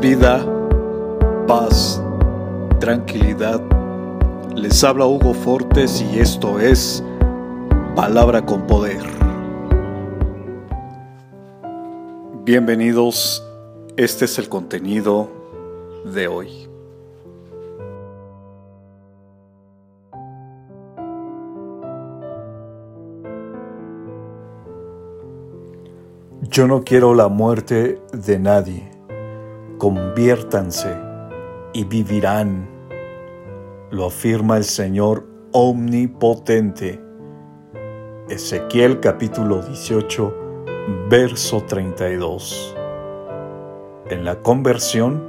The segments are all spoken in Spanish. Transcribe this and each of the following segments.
vida, paz, tranquilidad. Les habla Hugo Fortes y esto es Palabra con Poder. Bienvenidos, este es el contenido de hoy. Yo no quiero la muerte de nadie. Conviértanse y vivirán. Lo afirma el Señor omnipotente. Ezequiel capítulo 18, verso 32. En la conversión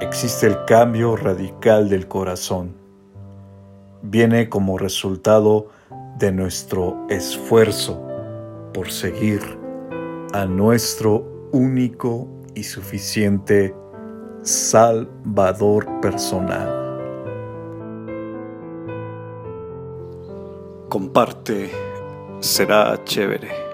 existe el cambio radical del corazón. Viene como resultado de nuestro esfuerzo por seguir a nuestro único y suficiente Salvador personal. Comparte, será chévere.